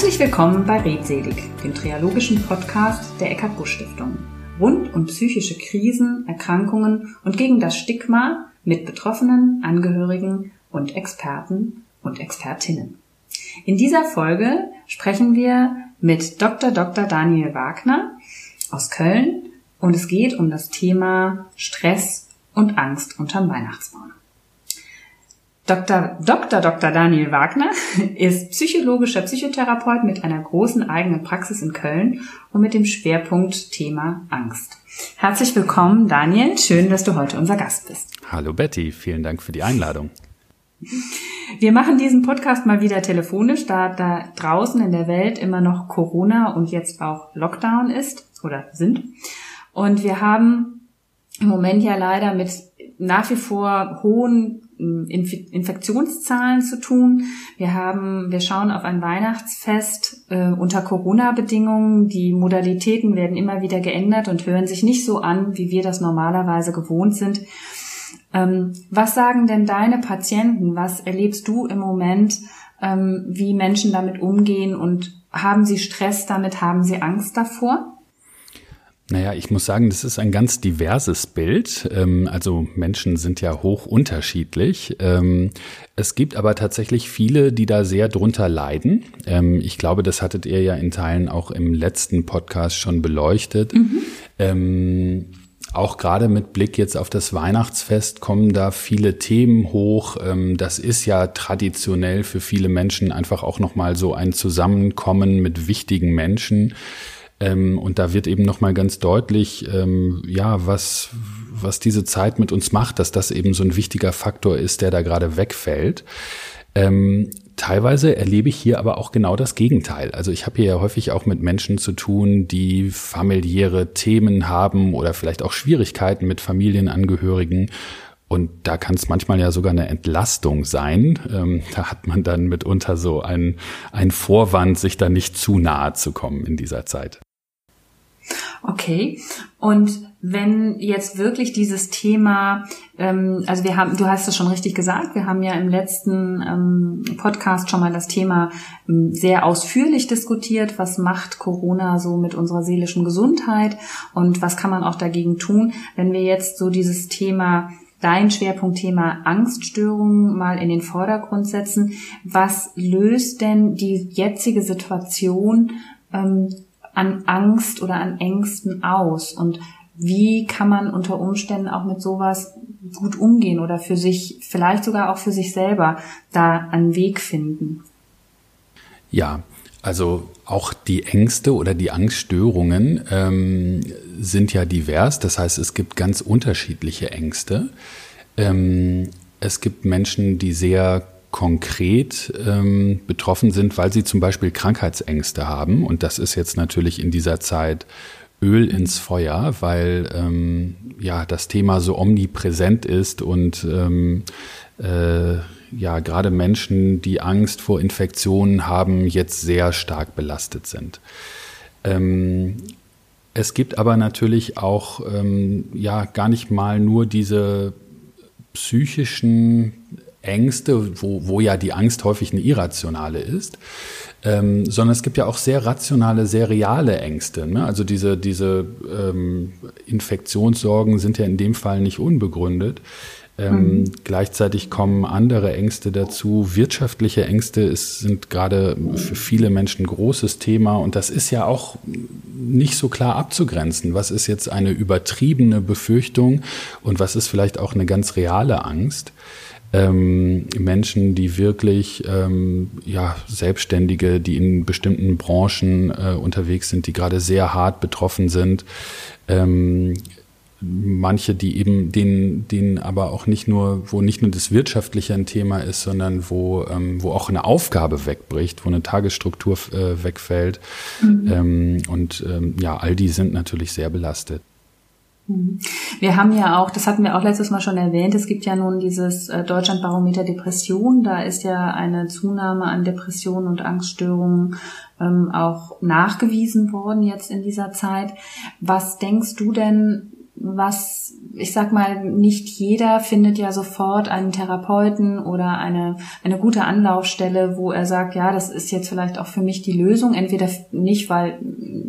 Herzlich willkommen bei Redselig, dem triologischen Podcast der Eckart Busch Stiftung. Rund um psychische Krisen, Erkrankungen und gegen das Stigma mit Betroffenen, Angehörigen und Experten und Expertinnen. In dieser Folge sprechen wir mit Dr. Dr. Daniel Wagner aus Köln und es geht um das Thema Stress und Angst unterm Weihnachtsbaum. Dr. Dr. Dr. Daniel Wagner ist psychologischer Psychotherapeut mit einer großen eigenen Praxis in Köln und mit dem Schwerpunkt Thema Angst. Herzlich willkommen, Daniel. Schön, dass du heute unser Gast bist. Hallo Betty, vielen Dank für die Einladung. Wir machen diesen Podcast mal wieder telefonisch, da da draußen in der Welt immer noch Corona und jetzt auch Lockdown ist oder sind. Und wir haben im Moment ja leider mit nach wie vor hohen Infektionszahlen zu tun. Wir haben, wir schauen auf ein Weihnachtsfest äh, unter Corona-Bedingungen. Die Modalitäten werden immer wieder geändert und hören sich nicht so an, wie wir das normalerweise gewohnt sind. Ähm, was sagen denn deine Patienten? Was erlebst du im Moment, ähm, wie Menschen damit umgehen und haben sie Stress damit? Haben sie Angst davor? Naja, ich muss sagen, das ist ein ganz diverses Bild. Ähm, also Menschen sind ja hoch unterschiedlich. Ähm, es gibt aber tatsächlich viele, die da sehr drunter leiden. Ähm, ich glaube, das hattet ihr ja in Teilen auch im letzten Podcast schon beleuchtet. Mhm. Auch gerade mit Blick jetzt auf das Weihnachtsfest kommen da viele Themen hoch. Das ist ja traditionell für viele Menschen einfach auch nochmal so ein Zusammenkommen mit wichtigen Menschen. Ähm, und da wird eben nochmal ganz deutlich, ähm, ja, was, was diese Zeit mit uns macht, dass das eben so ein wichtiger Faktor ist, der da gerade wegfällt. Ähm, teilweise erlebe ich hier aber auch genau das Gegenteil. Also ich habe hier ja häufig auch mit Menschen zu tun, die familiäre Themen haben oder vielleicht auch Schwierigkeiten mit Familienangehörigen. Und da kann es manchmal ja sogar eine Entlastung sein. Ähm, da hat man dann mitunter so einen, einen Vorwand, sich da nicht zu nahe zu kommen in dieser Zeit. Okay. Und wenn jetzt wirklich dieses Thema, ähm, also wir haben, du hast es schon richtig gesagt, wir haben ja im letzten ähm, Podcast schon mal das Thema ähm, sehr ausführlich diskutiert, was macht Corona so mit unserer seelischen Gesundheit und was kann man auch dagegen tun, wenn wir jetzt so dieses Thema dein Schwerpunktthema Angststörungen mal in den Vordergrund setzen. Was löst denn die jetzige Situation ähm, an Angst oder an Ängsten aus? Und wie kann man unter Umständen auch mit sowas gut umgehen oder für sich, vielleicht sogar auch für sich selber da einen Weg finden? Ja, also auch die Ängste oder die Angststörungen ähm, sind ja divers. Das heißt, es gibt ganz unterschiedliche Ängste. Ähm, es gibt Menschen, die sehr konkret ähm, betroffen sind, weil sie zum Beispiel Krankheitsängste haben. Und das ist jetzt natürlich in dieser Zeit Öl ins Feuer, weil ähm, ja das Thema so omnipräsent ist und ähm, äh, ja gerade Menschen, die Angst vor Infektionen haben, jetzt sehr stark belastet sind. Ähm, es gibt aber natürlich auch ähm, ja gar nicht mal nur diese psychischen Ängste, wo, wo ja die Angst häufig eine irrationale ist, ähm, sondern es gibt ja auch sehr rationale, sehr reale Ängste. Ne? Also diese, diese ähm, Infektionssorgen sind ja in dem Fall nicht unbegründet. Ähm, mhm. Gleichzeitig kommen andere Ängste dazu. Wirtschaftliche Ängste ist, sind gerade für viele Menschen ein großes Thema und das ist ja auch nicht so klar abzugrenzen. Was ist jetzt eine übertriebene Befürchtung und was ist vielleicht auch eine ganz reale Angst? Ähm, Menschen, die wirklich ähm, ja Selbstständige, die in bestimmten Branchen äh, unterwegs sind, die gerade sehr hart betroffen sind. Ähm, manche, die eben denen, denen aber auch nicht nur, wo nicht nur das Wirtschaftliche ein Thema ist, sondern wo, ähm, wo auch eine Aufgabe wegbricht, wo eine Tagesstruktur äh, wegfällt. Mhm. Ähm, und ähm, ja, all die sind natürlich sehr belastet. Mhm. Wir haben ja auch, das hatten wir auch letztes Mal schon erwähnt, es gibt ja nun dieses äh, Deutschlandbarometer Depression. Da ist ja eine Zunahme an Depressionen und Angststörungen ähm, auch nachgewiesen worden jetzt in dieser Zeit. Was denkst du denn, was, ich sag mal, nicht jeder findet ja sofort einen Therapeuten oder eine, eine gute Anlaufstelle, wo er sagt, ja, das ist jetzt vielleicht auch für mich die Lösung. Entweder nicht, weil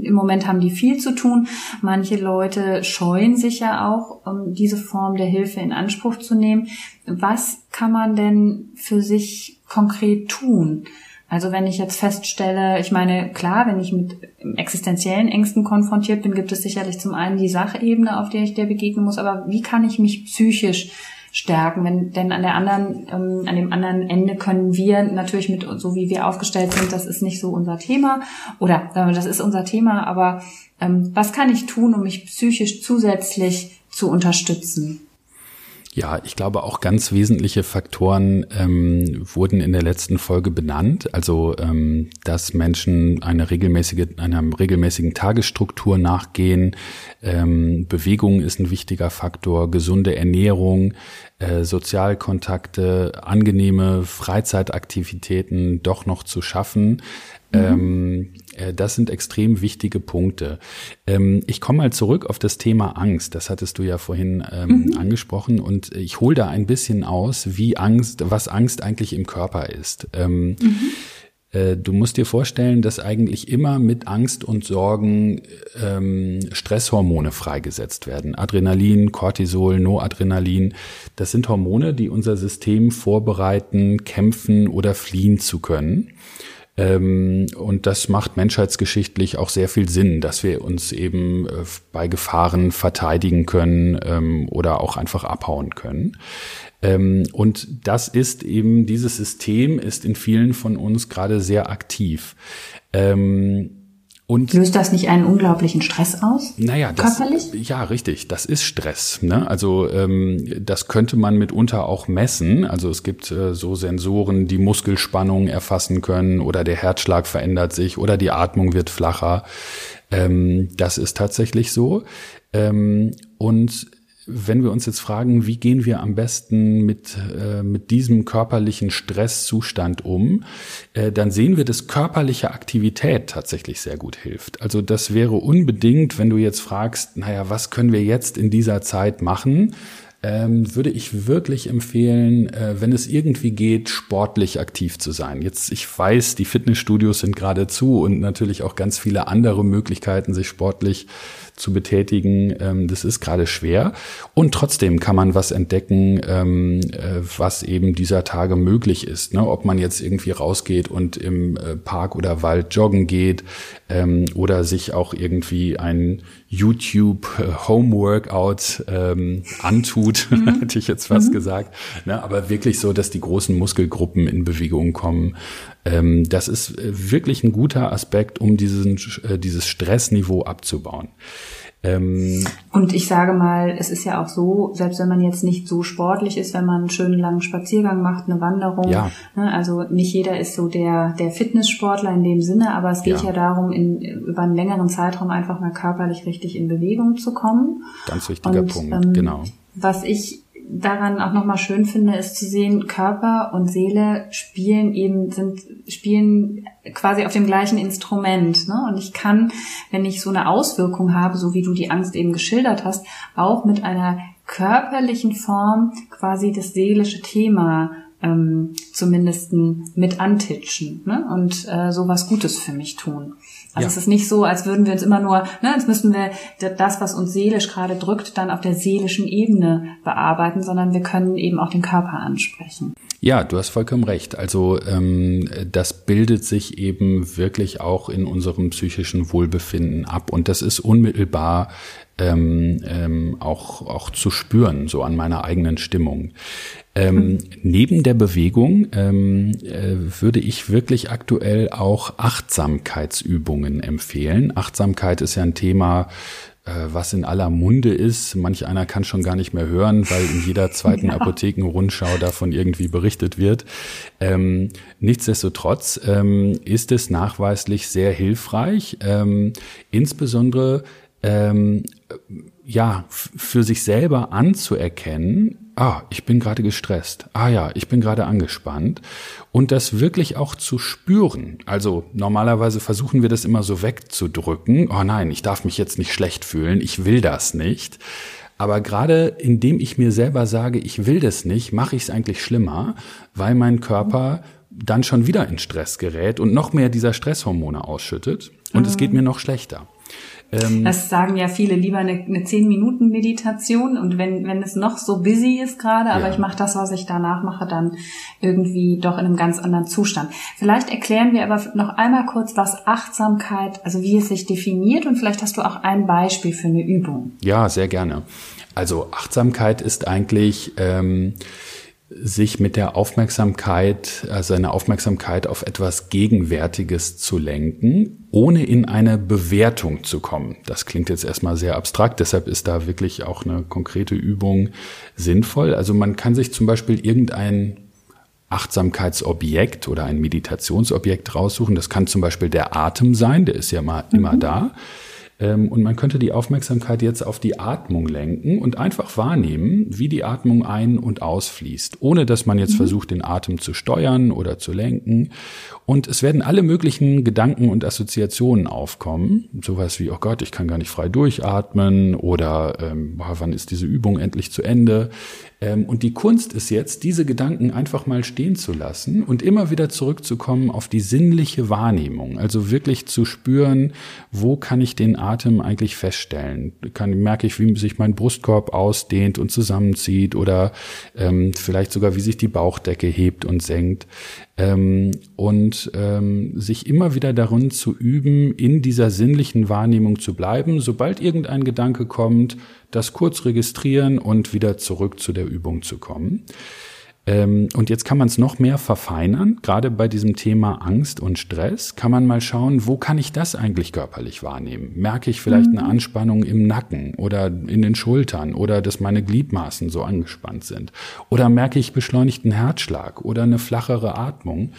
im Moment haben die viel zu tun. Manche Leute scheuen sich ja auch, um diese Form der Hilfe in Anspruch zu nehmen. Was kann man denn für sich konkret tun? Also wenn ich jetzt feststelle, ich meine, klar, wenn ich mit existenziellen Ängsten konfrontiert bin, gibt es sicherlich zum einen die Sachebene, auf der ich der begegnen muss, aber wie kann ich mich psychisch stärken? Wenn, denn an der anderen, ähm, an dem anderen Ende können wir natürlich mit, so wie wir aufgestellt sind, das ist nicht so unser Thema oder äh, das ist unser Thema, aber ähm, was kann ich tun, um mich psychisch zusätzlich zu unterstützen? Ja, ich glaube auch ganz wesentliche Faktoren ähm, wurden in der letzten Folge benannt. Also, ähm, dass Menschen eine regelmäßige, einer regelmäßigen Tagesstruktur nachgehen. Ähm, Bewegung ist ein wichtiger Faktor, gesunde Ernährung, äh, Sozialkontakte, angenehme Freizeitaktivitäten doch noch zu schaffen. Mhm. Ähm, äh, das sind extrem wichtige Punkte. Ähm, ich komme mal zurück auf das Thema Angst. Das hattest du ja vorhin ähm, mhm. angesprochen und ich hole da ein bisschen aus, wie Angst, was Angst eigentlich im Körper ist. Ähm, mhm. Äh, du musst dir vorstellen, dass eigentlich immer mit Angst und Sorgen Stresshormone freigesetzt werden. Adrenalin, Cortisol, Noadrenalin. Das sind Hormone, die unser System vorbereiten, kämpfen oder fliehen zu können. Ähm, und das macht menschheitsgeschichtlich auch sehr viel Sinn, dass wir uns eben äh, bei Gefahren verteidigen können ähm, oder auch einfach abhauen können. Ähm, und das ist eben, dieses System ist in vielen von uns gerade sehr aktiv. Und Löst das nicht einen unglaublichen Stress aus? Naja, das, körperlich? Ja, richtig. Das ist Stress. Ne? Also ähm, das könnte man mitunter auch messen. Also es gibt äh, so Sensoren, die Muskelspannung erfassen können oder der Herzschlag verändert sich oder die Atmung wird flacher. Ähm, das ist tatsächlich so. Ähm, und wenn wir uns jetzt fragen, wie gehen wir am besten mit, äh, mit diesem körperlichen Stresszustand um, äh, dann sehen wir, dass körperliche Aktivität tatsächlich sehr gut hilft. Also das wäre unbedingt, wenn du jetzt fragst, naja, was können wir jetzt in dieser Zeit machen? ähm, würde ich wirklich empfehlen, äh, wenn es irgendwie geht, sportlich aktiv zu sein. Jetzt, ich weiß, die Fitnessstudios sind gerade zu und natürlich auch ganz viele andere Möglichkeiten, sich sportlich zu betätigen. Ähm, das ist gerade schwer. Und trotzdem kann man was entdecken, ähm, äh, was eben dieser Tage möglich ist. Ne? Ob man jetzt irgendwie rausgeht und im äh, Park oder Wald joggen geht ähm, oder sich auch irgendwie ein YouTube äh, Home Workout ähm, antut, mhm. hätte ich jetzt fast mhm. gesagt. Ne? Aber wirklich so, dass die großen Muskelgruppen in Bewegung kommen. Ähm, das ist äh, wirklich ein guter Aspekt, um diesen, äh, dieses Stressniveau abzubauen. Ähm, und ich sage mal, es ist ja auch so, selbst wenn man jetzt nicht so sportlich ist, wenn man einen schönen langen Spaziergang macht, eine Wanderung, ja. ne, also nicht jeder ist so der, der Fitnesssportler in dem Sinne, aber es geht ja, ja darum, in, über einen längeren Zeitraum einfach mal körperlich richtig in Bewegung zu kommen. Ganz wichtiger und, Punkt, ähm, genau. Was ich daran auch nochmal schön finde, ist zu sehen, Körper und Seele spielen eben, sind, spielen quasi auf dem gleichen Instrument. Ne? Und ich kann, wenn ich so eine Auswirkung habe, so wie du die Angst eben geschildert hast, auch mit einer körperlichen Form quasi das seelische Thema ähm, zumindest mit antitschen ne? und äh, so was Gutes für mich tun. Also ja. es ist nicht so, als würden wir uns immer nur, ne, als müssten wir das, was uns seelisch gerade drückt, dann auf der seelischen Ebene bearbeiten, sondern wir können eben auch den Körper ansprechen. Ja, du hast vollkommen recht. Also ähm, das bildet sich eben wirklich auch in unserem psychischen Wohlbefinden ab und das ist unmittelbar ähm, ähm, auch, auch zu spüren, so an meiner eigenen Stimmung. Ähm, neben der Bewegung ähm, äh, würde ich wirklich aktuell auch Achtsamkeitsübungen empfehlen. Achtsamkeit ist ja ein Thema, äh, was in aller Munde ist. Manch einer kann schon gar nicht mehr hören, weil in jeder zweiten ja. Apothekenrundschau davon irgendwie berichtet wird. Ähm, nichtsdestotrotz ähm, ist es nachweislich sehr hilfreich, ähm, insbesondere ähm, ja, für sich selber anzuerkennen, ah, ich bin gerade gestresst, ah ja, ich bin gerade angespannt und das wirklich auch zu spüren. Also normalerweise versuchen wir das immer so wegzudrücken, oh nein, ich darf mich jetzt nicht schlecht fühlen, ich will das nicht. Aber gerade indem ich mir selber sage, ich will das nicht, mache ich es eigentlich schlimmer, weil mein Körper dann schon wieder in Stress gerät und noch mehr dieser Stresshormone ausschüttet und mhm. es geht mir noch schlechter. Ähm, das sagen ja viele lieber eine, eine 10 Minuten Meditation und wenn wenn es noch so busy ist gerade, aber ja. ich mache das, was ich danach mache, dann irgendwie doch in einem ganz anderen Zustand. Vielleicht erklären wir aber noch einmal kurz, was Achtsamkeit, also wie es sich definiert und vielleicht hast du auch ein Beispiel für eine Übung. Ja, sehr gerne. Also Achtsamkeit ist eigentlich ähm, sich mit der Aufmerksamkeit, also eine Aufmerksamkeit auf etwas Gegenwärtiges zu lenken, ohne in eine Bewertung zu kommen. Das klingt jetzt erstmal sehr abstrakt, deshalb ist da wirklich auch eine konkrete Übung sinnvoll. Also man kann sich zum Beispiel irgendein Achtsamkeitsobjekt oder ein Meditationsobjekt raussuchen. Das kann zum Beispiel der Atem sein, der ist ja mal mhm. immer da. Ähm, und man könnte die Aufmerksamkeit jetzt auf die Atmung lenken und einfach wahrnehmen, wie die Atmung ein- und ausfließt, ohne dass man jetzt mhm. versucht, den Atem zu steuern oder zu lenken. Und es werden alle möglichen Gedanken und Assoziationen aufkommen. Sowas wie, oh Gott, ich kann gar nicht frei durchatmen oder ähm, wann ist diese Übung endlich zu Ende? Ähm, und die Kunst ist jetzt, diese Gedanken einfach mal stehen zu lassen und immer wieder zurückzukommen auf die sinnliche Wahrnehmung. Also wirklich zu spüren, wo kann ich den Atem eigentlich feststellen? Kann, merke ich, wie sich mein Brustkorb ausdehnt und zusammenzieht oder ähm, vielleicht sogar, wie sich die Bauchdecke hebt und senkt. Ähm, und ähm, sich immer wieder darin zu üben, in dieser sinnlichen Wahrnehmung zu bleiben. Sobald irgendein Gedanke kommt, das kurz registrieren und wieder zurück zu der Übung zu kommen. Ähm, und jetzt kann man es noch mehr verfeinern. Gerade bei diesem Thema Angst und Stress kann man mal schauen, wo kann ich das eigentlich körperlich wahrnehmen? Merke ich vielleicht mhm. eine Anspannung im Nacken oder in den Schultern oder dass meine Gliedmaßen so angespannt sind? Oder merke ich beschleunigten Herzschlag oder eine flachere Atmung?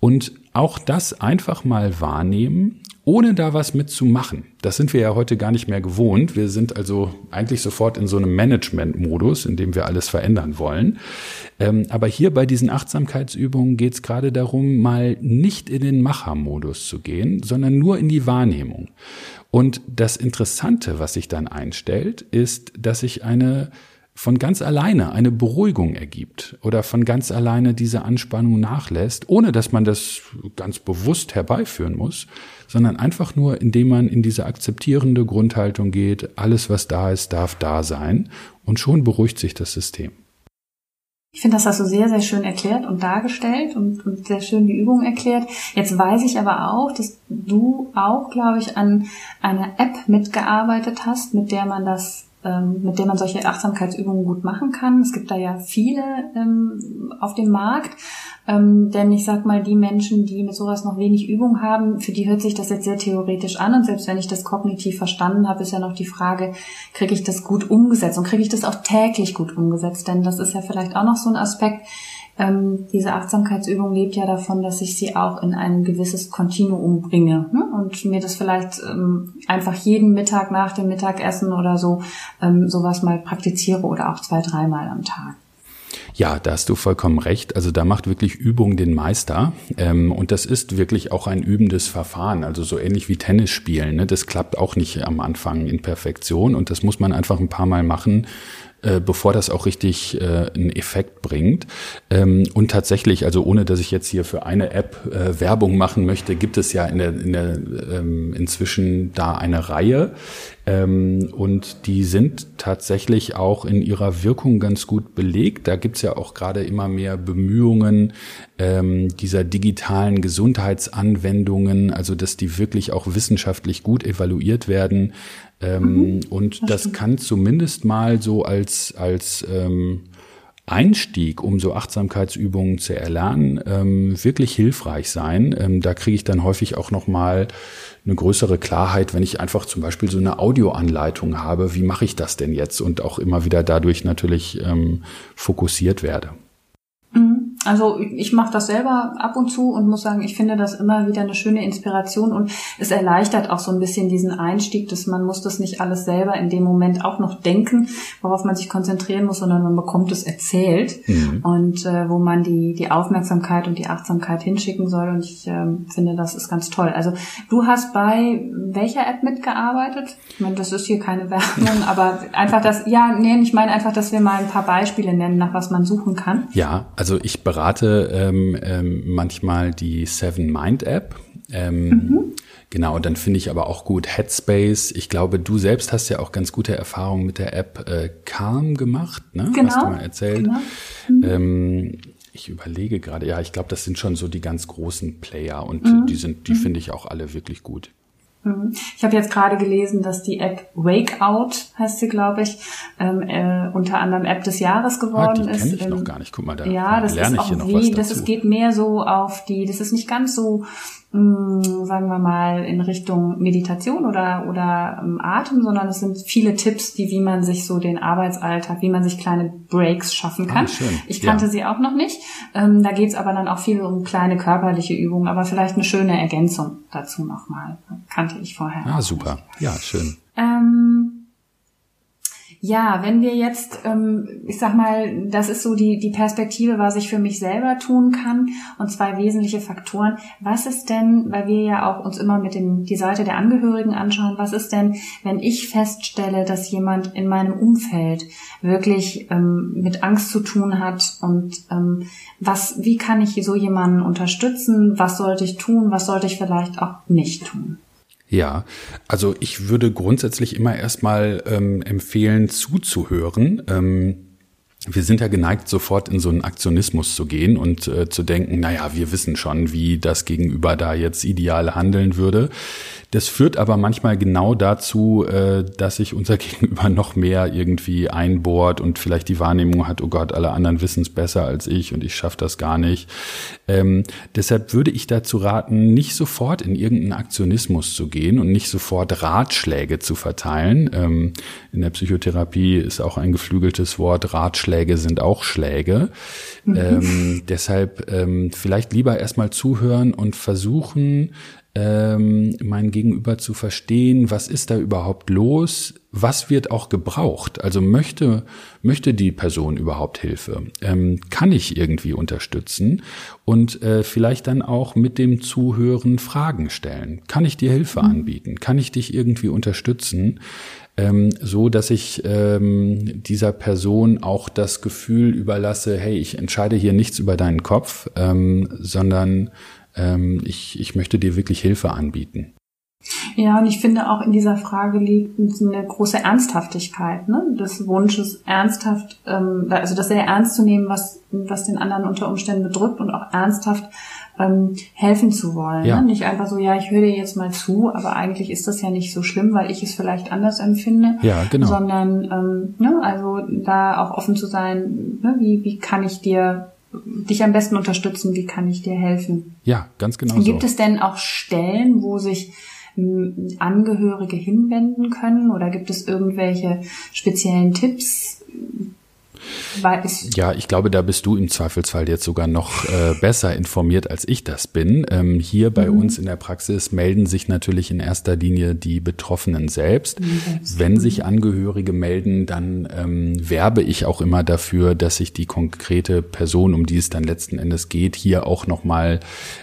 Und auch das einfach mal wahrnehmen ohne da was mitzumachen. Das sind wir ja heute gar nicht mehr gewohnt. Wir sind also eigentlich sofort in so einem Management-Modus, in dem wir alles verändern wollen. Ähm, aber hier bei diesen Achtsamkeitsübungen geht es gerade darum, mal nicht in den Machermodus zu gehen, sondern nur in die Wahrnehmung. Und das Interessante, was sich dann einstellt, ist, dass ich eine von ganz alleine eine Beruhigung ergibt oder von ganz alleine diese Anspannung nachlässt, ohne dass man das ganz bewusst herbeiführen muss, sondern einfach nur, indem man in diese akzeptierende Grundhaltung geht, alles, was da ist, darf da sein und schon beruhigt sich das System. Ich finde, das hast du sehr, sehr schön erklärt und dargestellt und, und sehr schön die Übung erklärt. Jetzt weiß ich aber auch, dass du auch, glaube ich, an einer App mitgearbeitet hast, mit der man das mit der man solche Achtsamkeitsübungen gut machen kann. Es gibt da ja viele ähm, auf dem Markt. Ähm, denn ich sag mal, die Menschen, die mit sowas noch wenig Übung haben, für die hört sich das jetzt sehr theoretisch an. Und selbst wenn ich das kognitiv verstanden habe, ist ja noch die Frage, kriege ich das gut umgesetzt und kriege ich das auch täglich gut umgesetzt? Denn das ist ja vielleicht auch noch so ein Aspekt, ähm, diese Achtsamkeitsübung lebt ja davon, dass ich sie auch in ein gewisses Kontinuum bringe ne? und mir das vielleicht ähm, einfach jeden Mittag nach dem Mittagessen oder so ähm, sowas mal praktiziere oder auch zwei, dreimal am Tag. Ja, da hast du vollkommen recht. Also da macht wirklich Übung den Meister. Ähm, und das ist wirklich auch ein übendes Verfahren. Also so ähnlich wie Tennis spielen. Ne? Das klappt auch nicht am Anfang in Perfektion. Und das muss man einfach ein paar Mal machen, äh, bevor das auch richtig äh, einen Effekt bringt. Ähm, und tatsächlich, also ohne dass ich jetzt hier für eine App äh, Werbung machen möchte, gibt es ja in der, in der ähm, inzwischen da eine Reihe. Ähm, und die sind tatsächlich auch in ihrer Wirkung ganz gut belegt. Da gibt's ja auch gerade immer mehr Bemühungen ähm, dieser digitalen Gesundheitsanwendungen, also dass die wirklich auch wissenschaftlich gut evaluiert werden. Ähm, mhm, und das, das kann zumindest mal so als, als ähm, Einstieg, um so Achtsamkeitsübungen zu erlernen, ähm, wirklich hilfreich sein. Ähm, da kriege ich dann häufig auch noch mal eine größere Klarheit, wenn ich einfach zum Beispiel so eine Audioanleitung habe. Wie mache ich das denn jetzt? Und auch immer wieder dadurch natürlich ähm, fokussiert werde. Mhm. Also ich mache das selber ab und zu und muss sagen, ich finde das immer wieder eine schöne Inspiration und es erleichtert auch so ein bisschen diesen Einstieg, dass man muss das nicht alles selber in dem Moment auch noch denken, worauf man sich konzentrieren muss, sondern man bekommt es erzählt mhm. und äh, wo man die, die Aufmerksamkeit und die Achtsamkeit hinschicken soll und ich äh, finde, das ist ganz toll. Also du hast bei welcher App mitgearbeitet? Ich meine, das ist hier keine Werbung, aber einfach das, ja, nee, ich meine einfach, dass wir mal ein paar Beispiele nennen, nach was man suchen kann. Ja, also ich berate ähm, ähm, manchmal die Seven Mind App. Ähm, mhm. Genau, dann finde ich aber auch gut Headspace. Ich glaube, du selbst hast ja auch ganz gute Erfahrungen mit der App äh, Calm gemacht, ne? Genau. Hast du mal erzählt. Genau. Mhm. Ähm, ich überlege gerade, ja, ich glaube, das sind schon so die ganz großen Player und mhm. die sind, die mhm. finde ich auch alle wirklich gut. Mhm. Ich habe jetzt gerade gelesen, dass die App Wakeout heißt sie, glaube ich, ähm, äh, unter anderem App des Jahres geworden ah, die ist. ich noch gar nicht. Guck mal, da ja, das lerne ist ich hier noch wie, was dazu. Das ist, geht mehr so auf die, das ist nicht ganz so mh, sagen wir mal, in Richtung Meditation oder, oder ähm, Atem, sondern es sind viele Tipps, die, wie man sich so den Arbeitsalltag, wie man sich kleine Breaks schaffen kann. Ah, ich kannte ja. sie auch noch nicht. Ähm, da geht's aber dann auch viel um kleine körperliche Übungen, aber vielleicht eine schöne Ergänzung dazu nochmal. Kannte ich vorher. Ah, super. Ja, schön. Ähm, ja, wenn wir jetzt, ähm, ich sag mal, das ist so die, die Perspektive, was ich für mich selber tun kann und zwei wesentliche Faktoren. Was ist denn, weil wir ja auch uns immer mit dem, die Seite der Angehörigen anschauen, was ist denn, wenn ich feststelle, dass jemand in meinem Umfeld wirklich ähm, mit Angst zu tun hat und ähm, was, wie kann ich so jemanden unterstützen? Was sollte ich tun? Was sollte ich vielleicht auch nicht tun? Ja, also ich würde grundsätzlich immer erstmal ähm, empfehlen, zuzuhören. Ähm, wir sind ja geneigt, sofort in so einen Aktionismus zu gehen und äh, zu denken, naja, wir wissen schon, wie das Gegenüber da jetzt ideal handeln würde. Das führt aber manchmal genau dazu, äh, dass sich unser Gegenüber noch mehr irgendwie einbohrt und vielleicht die Wahrnehmung hat, oh Gott, alle anderen wissen es besser als ich und ich schaffe das gar nicht. Ähm, deshalb würde ich dazu raten, nicht sofort in irgendeinen Aktionismus zu gehen und nicht sofort Ratschläge zu verteilen. Ähm, in der Psychotherapie ist auch ein geflügeltes Wort, Ratschläge sind auch Schläge. Mhm. Ähm, deshalb ähm, vielleicht lieber erstmal zuhören und versuchen, ähm, mein Gegenüber zu verstehen, was ist da überhaupt los, was wird auch gebraucht, also möchte, möchte die Person überhaupt Hilfe, ähm, kann ich irgendwie unterstützen? Und äh, vielleicht dann auch mit dem Zuhören Fragen stellen, kann ich dir Hilfe mhm. anbieten, kann ich dich irgendwie unterstützen, ähm, so dass ich ähm, dieser Person auch das Gefühl überlasse, hey, ich entscheide hier nichts über deinen Kopf, ähm, sondern ähm, ich, ich möchte dir wirklich Hilfe anbieten. Ja, und ich finde auch in dieser Frage liegt eine große Ernsthaftigkeit, ne? des Wunsches ernsthaft, ähm, also das sehr ernst zu nehmen, was, was den anderen unter Umständen bedrückt und auch ernsthaft ähm, helfen zu wollen. Ja. Ne? Nicht einfach so, ja, ich höre dir jetzt mal zu, aber eigentlich ist das ja nicht so schlimm, weil ich es vielleicht anders empfinde. Ja, genau. Sondern, ähm, ne, also da auch offen zu sein, ne, wie, wie kann ich dir dich am besten unterstützen? Wie kann ich dir helfen? Ja, ganz genau. Gibt so. es denn auch Stellen, wo sich Angehörige hinwenden können? Oder gibt es irgendwelche speziellen Tipps, ja, ich glaube, da bist du im Zweifelsfall jetzt sogar noch äh, besser informiert, als ich das bin. Ähm, hier bei mhm. uns in der Praxis melden sich natürlich in erster Linie die Betroffenen selbst. Mhm. Wenn sich Angehörige melden, dann ähm, werbe ich auch immer dafür, dass sich die konkrete Person, um die es dann letzten Endes geht, hier auch nochmal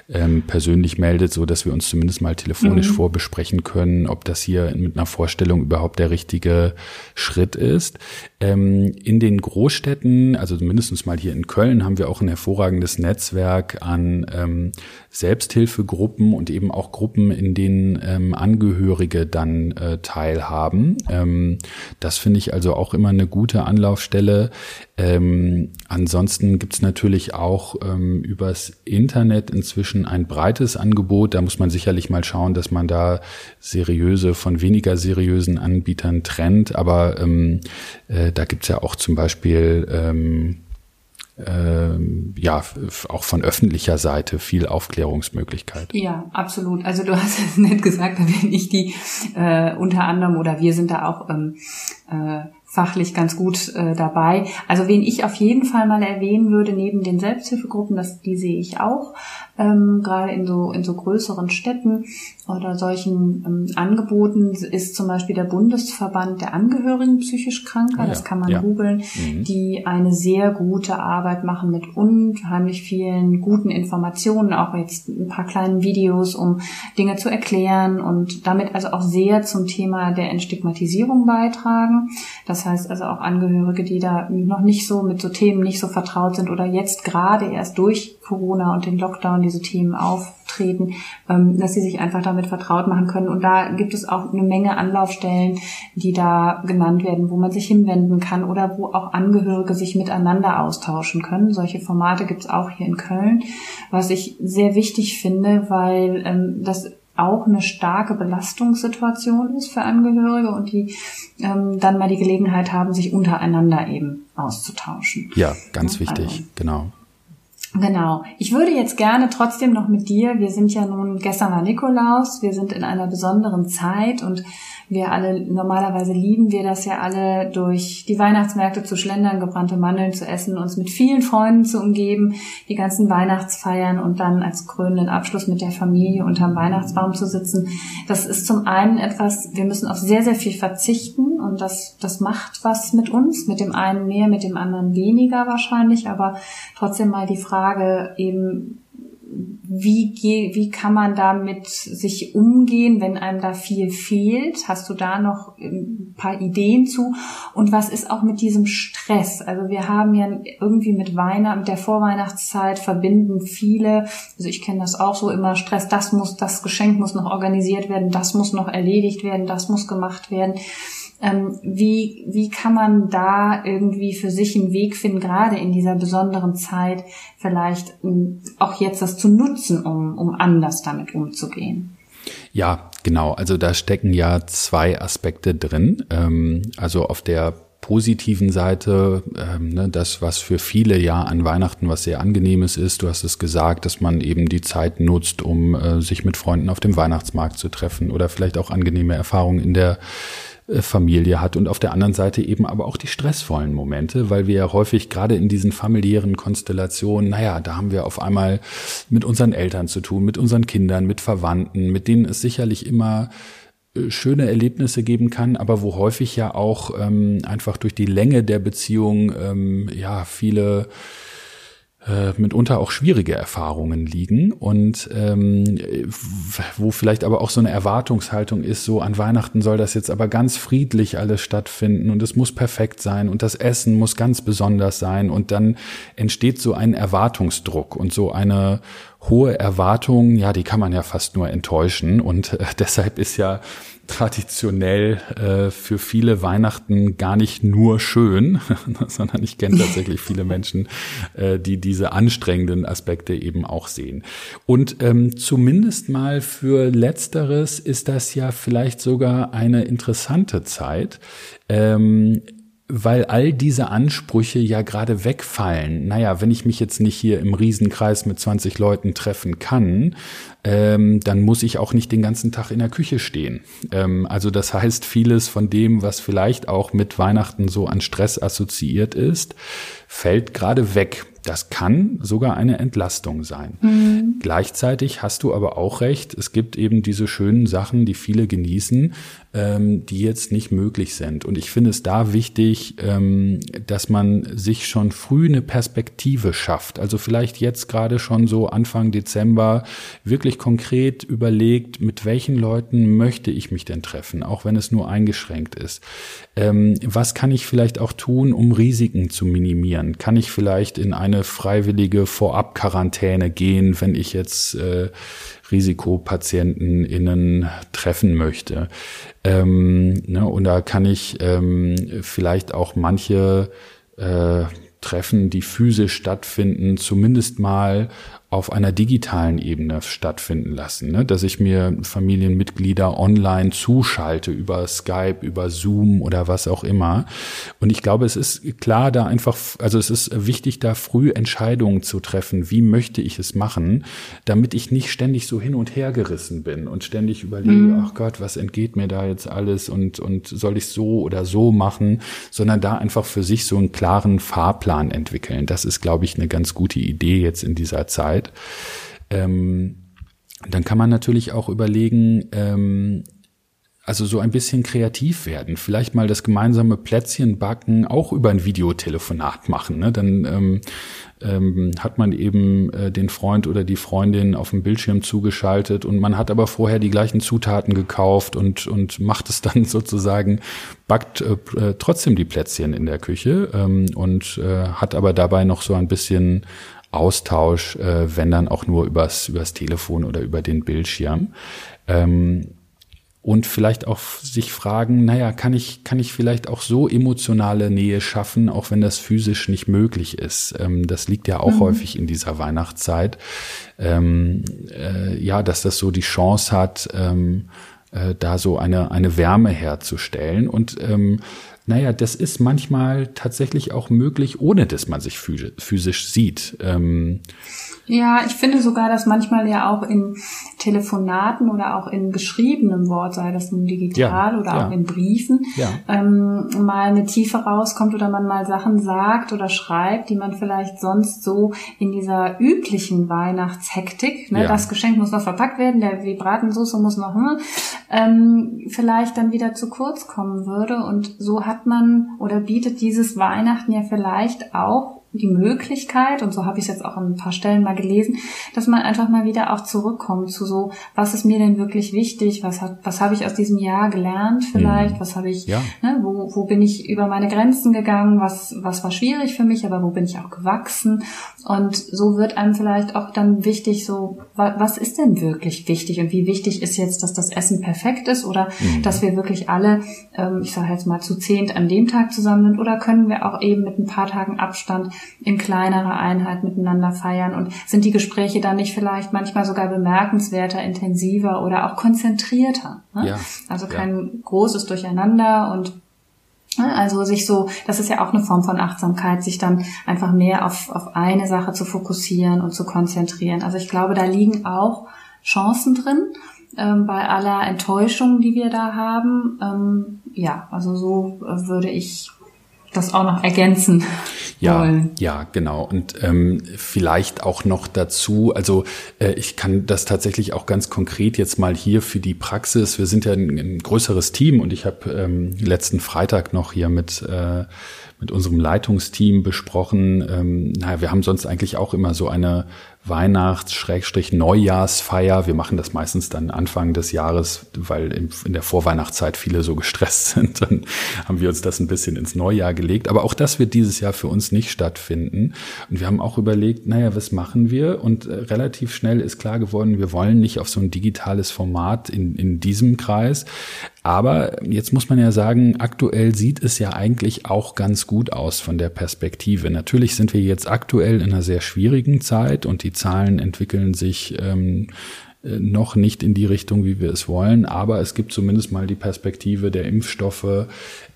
ähm, persönlich meldet, so dass wir uns zumindest mal telefonisch mhm. vorbesprechen können, ob das hier mit einer Vorstellung überhaupt der richtige Schritt ist. Ähm, in den Großstädten, also mindestens mal hier in Köln, haben wir auch ein hervorragendes Netzwerk an ähm, Selbsthilfegruppen und eben auch Gruppen, in denen ähm, Angehörige dann äh, teilhaben. Ähm, das finde ich also auch immer eine gute Anlaufstelle. Ähm, ansonsten gibt's natürlich auch ähm, übers Internet inzwischen ein breites Angebot. Da muss man sicherlich mal schauen, dass man da seriöse von weniger seriösen Anbietern trennt. Aber ähm, äh, da gibt's ja auch zum Beispiel ähm, ähm, ja auch von öffentlicher Seite viel Aufklärungsmöglichkeit. Ja, absolut. Also du hast es nicht gesagt, da bin ich die äh, unter anderem oder wir sind da auch ähm, äh, fachlich ganz gut äh, dabei. Also wen ich auf jeden Fall mal erwähnen würde, neben den Selbsthilfegruppen, das, die sehe ich auch, ähm, gerade in so, in so größeren Städten oder solchen ähm, Angeboten ist zum Beispiel der Bundesverband der Angehörigen psychisch Kranker, ja, das kann man ja. googeln, mhm. die eine sehr gute Arbeit machen mit unheimlich vielen guten Informationen, auch jetzt ein paar kleinen Videos, um Dinge zu erklären und damit also auch sehr zum Thema der Entstigmatisierung beitragen. Das heißt also auch Angehörige, die da noch nicht so mit so Themen nicht so vertraut sind oder jetzt gerade erst durch Corona und den Lockdown diese Themen auftreten, ähm, dass sie sich einfach damit vertraut machen können. Und da gibt es auch eine Menge Anlaufstellen, die da genannt werden, wo man sich hinwenden kann oder wo auch Angehörige sich miteinander austauschen können. Solche Formate gibt es auch hier in Köln, was ich sehr wichtig finde, weil ähm, das auch eine starke Belastungssituation ist für Angehörige und die ähm, dann mal die Gelegenheit haben, sich untereinander eben auszutauschen. Ja, ganz wichtig, also, genau. Genau. Ich würde jetzt gerne trotzdem noch mit dir, wir sind ja nun, gestern war Nikolaus, wir sind in einer besonderen Zeit und wir alle, normalerweise lieben wir das ja alle, durch die Weihnachtsmärkte zu schlendern, gebrannte Mandeln zu essen, uns mit vielen Freunden zu umgeben, die ganzen Weihnachtsfeiern und dann als krönenden Abschluss mit der Familie unterm Weihnachtsbaum zu sitzen. Das ist zum einen etwas, wir müssen auf sehr, sehr viel verzichten und das, das macht was mit uns, mit dem einen mehr, mit dem anderen weniger wahrscheinlich, aber trotzdem mal die Frage eben, wie, wie kann man damit sich umgehen, wenn einem da viel fehlt? Hast du da noch ein paar Ideen zu? Und was ist auch mit diesem Stress? Also wir haben ja irgendwie mit Weihnachten, mit der Vorweihnachtszeit verbinden viele, also ich kenne das auch so immer, Stress, das muss, das Geschenk muss noch organisiert werden, das muss noch erledigt werden, das muss gemacht werden. Ähm, wie, wie kann man da irgendwie für sich einen Weg finden, gerade in dieser besonderen Zeit vielleicht ähm, auch jetzt das zu nutzen, um, um anders damit umzugehen? Ja, genau. Also da stecken ja zwei Aspekte drin. Ähm, also auf der positiven Seite, ne, das, was für viele ja an Weihnachten was sehr angenehmes ist. Du hast es gesagt, dass man eben die Zeit nutzt, um äh, sich mit Freunden auf dem Weihnachtsmarkt zu treffen oder vielleicht auch angenehme Erfahrungen in der Familie hat und auf der anderen Seite eben aber auch die stressvollen Momente, weil wir ja häufig gerade in diesen familiären Konstellationen, naja, da haben wir auf einmal mit unseren Eltern zu tun, mit unseren Kindern, mit Verwandten, mit denen es sicherlich immer äh, schöne Erlebnisse geben kann, aber wo häufig ja auch ähm, einfach durch die Länge der Beziehung ähm, ja viele äh, mitunter auch schwierige Erfahrungen liegen und ähm, wo vielleicht aber auch so eine Erwartungshaltung ist, so an Weihnachten soll das jetzt aber ganz friedlich alles stattfinden und es muss perfekt sein und das Essen muss ganz besonders sein und dann entsteht so ein Erwartungsdruck und so eine hohe Erwartung, ja, die kann man ja fast nur enttäuschen und äh, deshalb ist ja traditionell äh, für viele Weihnachten gar nicht nur schön, sondern ich kenne tatsächlich viele Menschen, äh, die diese anstrengenden Aspekte eben auch sehen. Und ähm, zumindest mal für letzteres ist das ja vielleicht sogar eine interessante Zeit. Ähm, weil all diese Ansprüche ja gerade wegfallen. Naja, wenn ich mich jetzt nicht hier im Riesenkreis mit 20 Leuten treffen kann, ähm, dann muss ich auch nicht den ganzen Tag in der Küche stehen. Ähm, also das heißt, vieles von dem, was vielleicht auch mit Weihnachten so an Stress assoziiert ist, fällt gerade weg. Das kann sogar eine Entlastung sein. Mhm. Gleichzeitig hast du aber auch recht, es gibt eben diese schönen Sachen, die viele genießen, ähm, die jetzt nicht möglich sind. Und ich finde es da wichtig, ähm, dass man sich schon früh eine Perspektive schafft. Also vielleicht jetzt gerade schon so Anfang Dezember wirklich konkret überlegt, mit welchen Leuten möchte ich mich denn treffen, auch wenn es nur eingeschränkt ist. Ähm, was kann ich vielleicht auch tun, um Risiken zu minimieren? Kann ich vielleicht in eine freiwillige Vorabquarantäne gehen, wenn ich jetzt äh, Risikopatienten innen treffen möchte? Ähm, ne, und da kann ich ähm, vielleicht auch manche äh, Treffen, die physisch stattfinden, zumindest mal auf einer digitalen Ebene stattfinden lassen, ne? dass ich mir Familienmitglieder online zuschalte über Skype, über Zoom oder was auch immer. Und ich glaube, es ist klar, da einfach, also es ist wichtig, da früh Entscheidungen zu treffen, wie möchte ich es machen, damit ich nicht ständig so hin und her gerissen bin und ständig überlege, mhm. ach Gott, was entgeht mir da jetzt alles und, und soll ich so oder so machen, sondern da einfach für sich so einen klaren Fahrplan entwickeln. Das ist, glaube ich, eine ganz gute Idee jetzt in dieser Zeit. Ähm, dann kann man natürlich auch überlegen, ähm, also so ein bisschen kreativ werden. Vielleicht mal das gemeinsame Plätzchen backen auch über ein Videotelefonat machen. Ne? Dann ähm, ähm, hat man eben äh, den Freund oder die Freundin auf dem Bildschirm zugeschaltet und man hat aber vorher die gleichen Zutaten gekauft und, und macht es dann sozusagen, backt äh, äh, trotzdem die Plätzchen in der Küche ähm, und äh, hat aber dabei noch so ein bisschen Austausch, äh, wenn dann auch nur übers, übers Telefon oder über den Bildschirm. Ähm, und vielleicht auch sich fragen, naja, kann ich, kann ich vielleicht auch so emotionale Nähe schaffen, auch wenn das physisch nicht möglich ist. Ähm, das liegt ja auch mhm. häufig in dieser Weihnachtszeit. Ähm, äh, ja, dass das so die Chance hat, ähm, äh, da so eine, eine Wärme herzustellen. Und ähm, naja, das ist manchmal tatsächlich auch möglich, ohne dass man sich physisch sieht. Ähm, ja, ich finde sogar, dass manchmal ja auch in Telefonaten oder auch in geschriebenem Wort, sei das nun digital ja, oder ja. auch in Briefen, ja. ähm, mal eine Tiefe rauskommt oder man mal Sachen sagt oder schreibt, die man vielleicht sonst so in dieser üblichen Weihnachtshektik, ne, das Geschenk muss noch verpackt werden, der Vibratensauce muss noch, hm, ähm, vielleicht dann wieder zu kurz kommen würde. Und so hat man oder bietet dieses Weihnachten ja vielleicht auch die Möglichkeit, und so habe ich es jetzt auch an ein paar Stellen mal gelesen, dass man einfach mal wieder auch zurückkommt zu so, was ist mir denn wirklich wichtig, was hat, was habe ich aus diesem Jahr gelernt vielleicht, mhm. was habe ich, ja. ne, wo, wo bin ich über meine Grenzen gegangen, was, was war schwierig für mich, aber wo bin ich auch gewachsen? Und so wird einem vielleicht auch dann wichtig, so, was ist denn wirklich wichtig? Und wie wichtig ist jetzt, dass das Essen perfekt ist? Oder mhm. dass wir wirklich alle, ähm, ich sage jetzt mal zu zehnt an dem Tag zusammen sind? Oder können wir auch eben mit ein paar Tagen Abstand in kleinerer Einheit miteinander feiern und sind die Gespräche dann nicht vielleicht manchmal sogar bemerkenswerter, intensiver oder auch konzentrierter. Ne? Ja, also kein ja. großes Durcheinander und ne, also sich so, das ist ja auch eine Form von Achtsamkeit, sich dann einfach mehr auf, auf eine Sache zu fokussieren und zu konzentrieren. Also ich glaube, da liegen auch Chancen drin ähm, bei aller Enttäuschung, die wir da haben. Ähm, ja, also so äh, würde ich das auch noch ergänzen ja, wollen. Ja, genau. Und ähm, vielleicht auch noch dazu, also äh, ich kann das tatsächlich auch ganz konkret jetzt mal hier für die Praxis. Wir sind ja ein, ein größeres Team und ich habe ähm, letzten Freitag noch hier mit äh, mit unserem Leitungsteam besprochen. Ähm, naja, wir haben sonst eigentlich auch immer so eine Weihnachts-Neujahrsfeier. Wir machen das meistens dann Anfang des Jahres, weil in der Vorweihnachtszeit viele so gestresst sind. Dann haben wir uns das ein bisschen ins Neujahr gelegt. Aber auch das wird dieses Jahr für uns nicht stattfinden. Und wir haben auch überlegt, naja, was machen wir? Und äh, relativ schnell ist klar geworden, wir wollen nicht auf so ein digitales Format in, in diesem Kreis. Aber jetzt muss man ja sagen, aktuell sieht es ja eigentlich auch ganz gut aus von der Perspektive. Natürlich sind wir jetzt aktuell in einer sehr schwierigen Zeit und die Zahlen entwickeln sich ähm, äh, noch nicht in die Richtung, wie wir es wollen, aber es gibt zumindest mal die Perspektive der Impfstoffe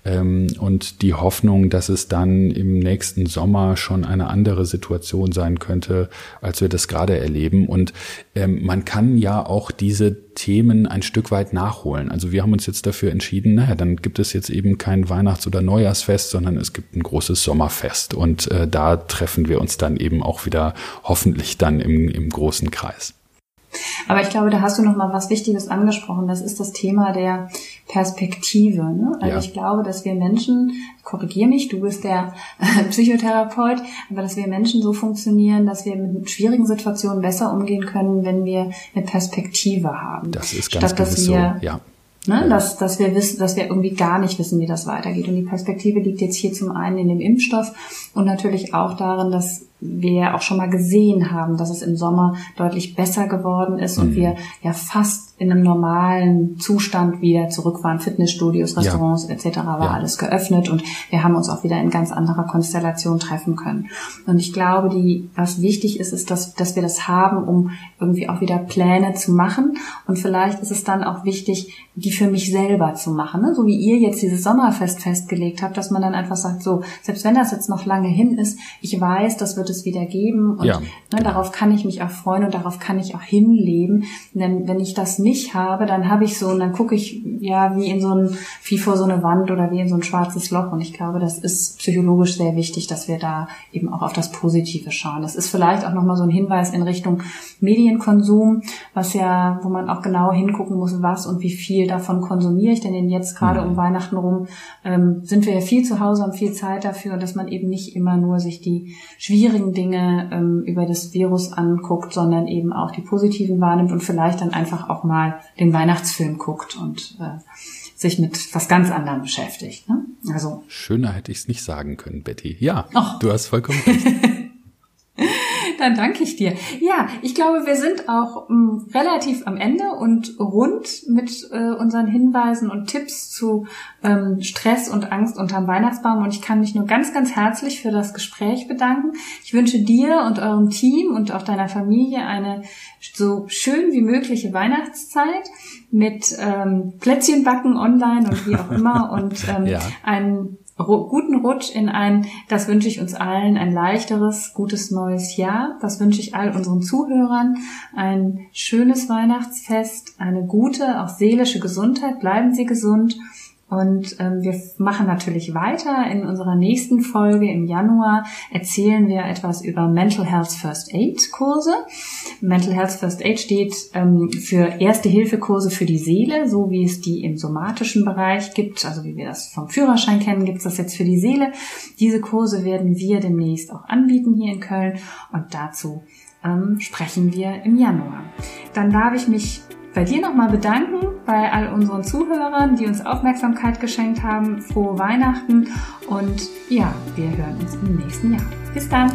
ähm, und die Hoffnung, dass es dann im nächsten Sommer schon eine andere Situation sein könnte, als wir das gerade erleben. Und ähm, man kann ja auch diese Themen ein Stück weit nachholen. Also wir haben uns jetzt dafür entschieden, naja, dann gibt es jetzt eben kein Weihnachts- oder Neujahrsfest, sondern es gibt ein großes Sommerfest und äh, da treffen wir uns dann eben auch wieder hoffentlich dann im, im großen Kreis. Aber ich glaube, da hast du noch mal was Wichtiges angesprochen. Das ist das Thema der Perspektive. Ne? Also ja. ich glaube, dass wir Menschen, korrigier mich, du bist der Psychotherapeut, aber dass wir Menschen so funktionieren, dass wir mit schwierigen Situationen besser umgehen können, wenn wir eine Perspektive haben. Das ist ganz Statt, dass wir, so, ja. Ne, dass, dass wir wissen, dass wir irgendwie gar nicht wissen, wie das weitergeht. Und die Perspektive liegt jetzt hier zum einen in dem Impfstoff und natürlich auch darin, dass wir auch schon mal gesehen haben, dass es im Sommer deutlich besser geworden ist und mhm. wir ja fast in einem normalen Zustand wieder zurück waren. Fitnessstudios, Restaurants ja. etc. war ja. alles geöffnet und wir haben uns auch wieder in ganz anderer Konstellation treffen können. Und ich glaube, die, was wichtig ist, ist, dass, dass wir das haben, um irgendwie auch wieder Pläne zu machen. Und vielleicht ist es dann auch wichtig, die für mich selber zu machen. Ne? So wie ihr jetzt dieses Sommerfest festgelegt habt, dass man dann einfach sagt, so, selbst wenn das jetzt noch lange hin ist, ich weiß, das wird es wieder geben und ja, ne, genau. darauf kann ich mich auch freuen und darauf kann ich auch hinleben. Denn wenn ich das nicht habe, dann habe ich so und dann gucke ich ja wie in so ein, wie vor so eine Wand oder wie in so ein schwarzes Loch. Und ich glaube, das ist psychologisch sehr wichtig, dass wir da eben auch auf das Positive schauen. Das ist vielleicht auch nochmal so ein Hinweis in Richtung Medienkonsum, was ja, wo man auch genau hingucken muss, was und wie viel davon konsumiere ich. Denn jetzt gerade mhm. um Weihnachten rum ähm, sind wir ja viel zu Hause, haben viel Zeit dafür dass man eben nicht immer nur sich die schwierigen Dinge ähm, über das Virus anguckt, sondern eben auch die positiven wahrnimmt und vielleicht dann einfach auch mal mal den Weihnachtsfilm guckt und äh, sich mit was ganz anderem beschäftigt. Ne? Also schöner hätte ich es nicht sagen können, Betty. Ja, Och. du hast vollkommen recht. Dann danke ich dir. Ja, ich glaube, wir sind auch m, hm, relativ am Ende und rund mit äh, unseren Hinweisen und Tipps zu ähm, Stress und Angst unterm Weihnachtsbaum. Und ich kann mich nur ganz, ganz herzlich für das Gespräch bedanken. Ich wünsche dir und eurem Team und auch deiner Familie eine so schön wie mögliche Weihnachtszeit mit ähm, Plätzchenbacken online und wie auch immer und ähm, ja. einen guten Rutsch in ein, das wünsche ich uns allen, ein leichteres, gutes neues Jahr. Das wünsche ich all unseren Zuhörern. Ein schönes Weihnachtsfest, eine gute, auch seelische Gesundheit. Bleiben Sie gesund und ähm, wir machen natürlich weiter. In unserer nächsten Folge im Januar erzählen wir etwas über Mental Health First Aid Kurse. Mental Health First Aid steht ähm, für Erste Hilfe Kurse für die Seele, so wie es die im somatischen Bereich gibt. Also wie wir das vom Führerschein kennen, gibt es das jetzt für die Seele. Diese Kurse werden wir demnächst auch anbieten hier in Köln und dazu ähm, sprechen wir im Januar. Dann darf ich mich bei dir nochmal bedanken, bei all unseren Zuhörern, die uns Aufmerksamkeit geschenkt haben. Frohe Weihnachten und ja, wir hören uns im nächsten Jahr. Bis dann!